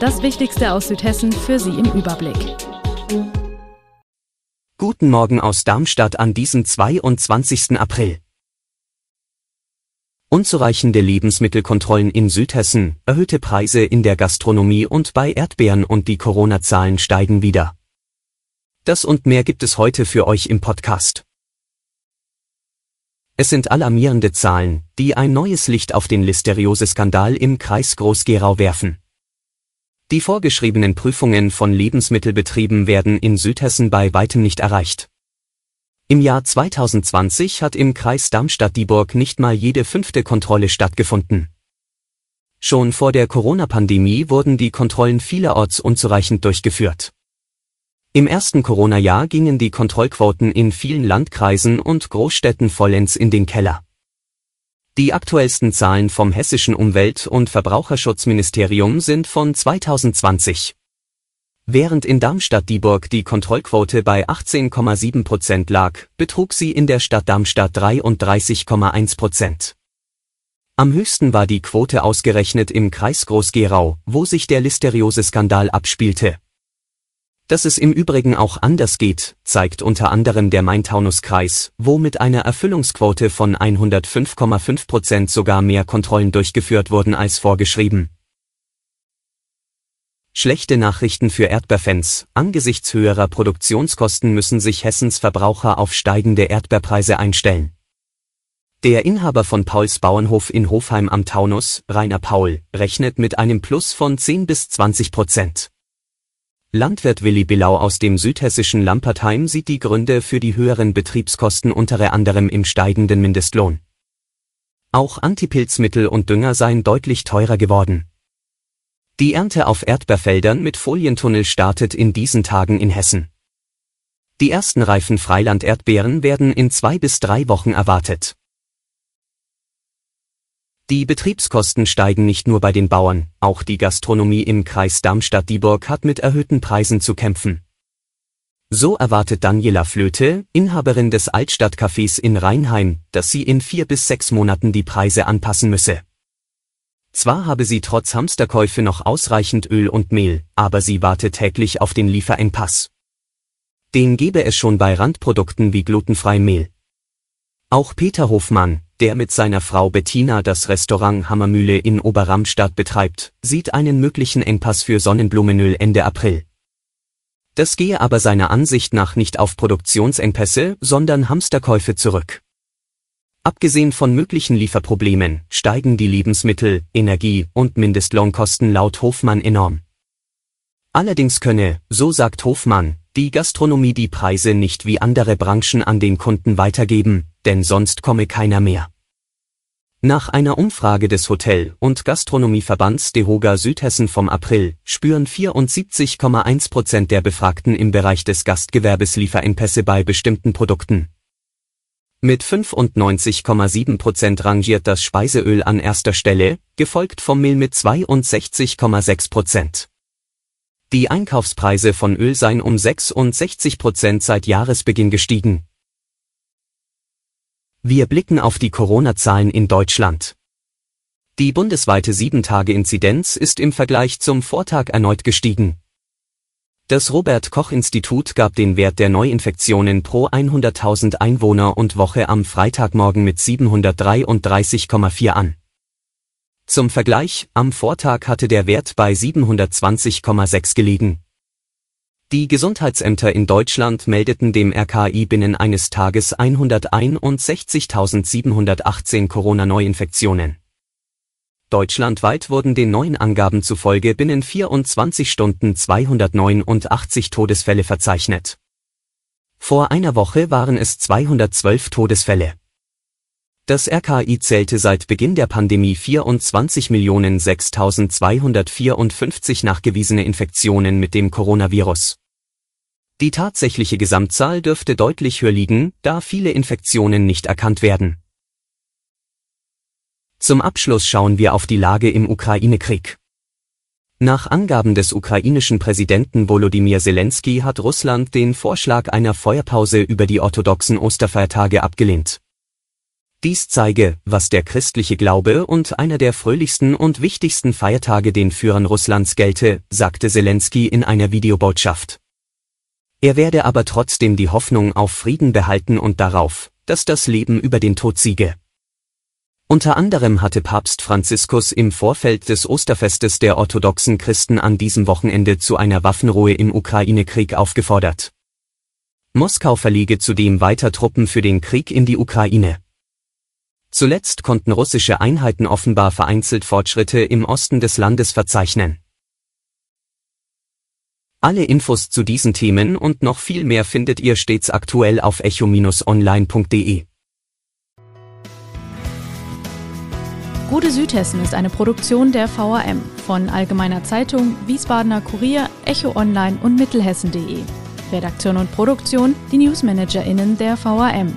Das Wichtigste aus Südhessen für Sie im Überblick. Guten Morgen aus Darmstadt an diesem 22. April. Unzureichende Lebensmittelkontrollen in Südhessen, erhöhte Preise in der Gastronomie und bei Erdbeeren und die Corona-Zahlen steigen wieder. Das und mehr gibt es heute für euch im Podcast. Es sind alarmierende Zahlen, die ein neues Licht auf den Listeriose-Skandal im Kreis Groß-Gerau werfen. Die vorgeschriebenen Prüfungen von Lebensmittelbetrieben werden in Südhessen bei weitem nicht erreicht. Im Jahr 2020 hat im Kreis Darmstadt-Dieburg nicht mal jede fünfte Kontrolle stattgefunden. Schon vor der Corona-Pandemie wurden die Kontrollen vielerorts unzureichend durchgeführt. Im ersten Corona-Jahr gingen die Kontrollquoten in vielen Landkreisen und Großstädten vollends in den Keller. Die aktuellsten Zahlen vom hessischen Umwelt- und Verbraucherschutzministerium sind von 2020. Während in Darmstadt-Dieburg die Kontrollquote bei 18,7 Prozent lag, betrug sie in der Stadt Darmstadt 33,1 Prozent. Am höchsten war die Quote ausgerechnet im Kreis Groß-Gerau, wo sich der Listeriose-Skandal abspielte. Dass es im Übrigen auch anders geht, zeigt unter anderem der Main-Taunus-Kreis, wo mit einer Erfüllungsquote von 105,5 Prozent sogar mehr Kontrollen durchgeführt wurden als vorgeschrieben. Schlechte Nachrichten für Erdbeerfans. Angesichts höherer Produktionskosten müssen sich Hessens Verbraucher auf steigende Erdbeerpreise einstellen. Der Inhaber von Pauls Bauernhof in Hofheim am Taunus, Rainer Paul, rechnet mit einem Plus von 10 bis 20 Prozent. Landwirt Willi Billau aus dem südhessischen Lampertheim sieht die Gründe für die höheren Betriebskosten unter anderem im steigenden Mindestlohn. Auch Antipilzmittel und Dünger seien deutlich teurer geworden. Die Ernte auf Erdbeerfeldern mit Folientunnel startet in diesen Tagen in Hessen. Die ersten reifen Freiland-Erdbeeren werden in zwei bis drei Wochen erwartet. Die Betriebskosten steigen nicht nur bei den Bauern, auch die Gastronomie im Kreis Darmstadt-Dieburg hat mit erhöhten Preisen zu kämpfen. So erwartet Daniela Flöte, Inhaberin des Altstadtcafés in Rheinheim, dass sie in vier bis sechs Monaten die Preise anpassen müsse. Zwar habe sie trotz Hamsterkäufe noch ausreichend Öl und Mehl, aber sie warte täglich auf den Lieferengpass. Den gebe es schon bei Randprodukten wie glutenfreiem Mehl. Auch Peter Hofmann, der mit seiner Frau Bettina das Restaurant Hammermühle in Oberramstadt betreibt, sieht einen möglichen Engpass für Sonnenblumenöl Ende April. Das gehe aber seiner Ansicht nach nicht auf Produktionsengpässe, sondern Hamsterkäufe zurück. Abgesehen von möglichen Lieferproblemen steigen die Lebensmittel, Energie und Mindestlohnkosten laut Hofmann enorm. Allerdings könne, so sagt Hofmann, die Gastronomie die Preise nicht wie andere Branchen an den Kunden weitergeben, denn sonst komme keiner mehr. Nach einer Umfrage des Hotel- und Gastronomieverbands DEHOGA Südhessen vom April spüren 74,1 Prozent der Befragten im Bereich des Gastgewerbes Lieferengpässe bei bestimmten Produkten. Mit 95,7 Prozent rangiert das Speiseöl an erster Stelle, gefolgt vom Mehl mit 62,6 Prozent. Die Einkaufspreise von Öl seien um 66 Prozent seit Jahresbeginn gestiegen. Wir blicken auf die Corona-Zahlen in Deutschland. Die bundesweite 7-Tage-Inzidenz ist im Vergleich zum Vortag erneut gestiegen. Das Robert Koch Institut gab den Wert der Neuinfektionen pro 100.000 Einwohner und Woche am Freitagmorgen mit 733,4 an. Zum Vergleich, am Vortag hatte der Wert bei 720,6 gelegen. Die Gesundheitsämter in Deutschland meldeten dem RKI binnen eines Tages 161.718 Corona-Neuinfektionen. Deutschlandweit wurden den neuen Angaben zufolge binnen 24 Stunden 289 Todesfälle verzeichnet. Vor einer Woche waren es 212 Todesfälle. Das RKI zählte seit Beginn der Pandemie 24.006.254 nachgewiesene Infektionen mit dem Coronavirus. Die tatsächliche Gesamtzahl dürfte deutlich höher liegen, da viele Infektionen nicht erkannt werden. Zum Abschluss schauen wir auf die Lage im Ukraine-Krieg. Nach Angaben des ukrainischen Präsidenten Volodymyr Zelensky hat Russland den Vorschlag einer Feuerpause über die orthodoxen Osterfeiertage abgelehnt. Dies zeige, was der christliche Glaube und einer der fröhlichsten und wichtigsten Feiertage den Führern Russlands gelte, sagte Zelensky in einer Videobotschaft. Er werde aber trotzdem die Hoffnung auf Frieden behalten und darauf, dass das Leben über den Tod siege. Unter anderem hatte Papst Franziskus im Vorfeld des Osterfestes der orthodoxen Christen an diesem Wochenende zu einer Waffenruhe im Ukraine-Krieg aufgefordert. Moskau verlege zudem weiter Truppen für den Krieg in die Ukraine. Zuletzt konnten russische Einheiten offenbar vereinzelt Fortschritte im Osten des Landes verzeichnen. Alle Infos zu diesen Themen und noch viel mehr findet ihr stets aktuell auf echo-online.de. Gute Südhessen ist eine Produktion der VAM von Allgemeiner Zeitung, Wiesbadener Kurier, Echo Online und Mittelhessen.de. Redaktion und Produktion die NewsmanagerInnen der VAM.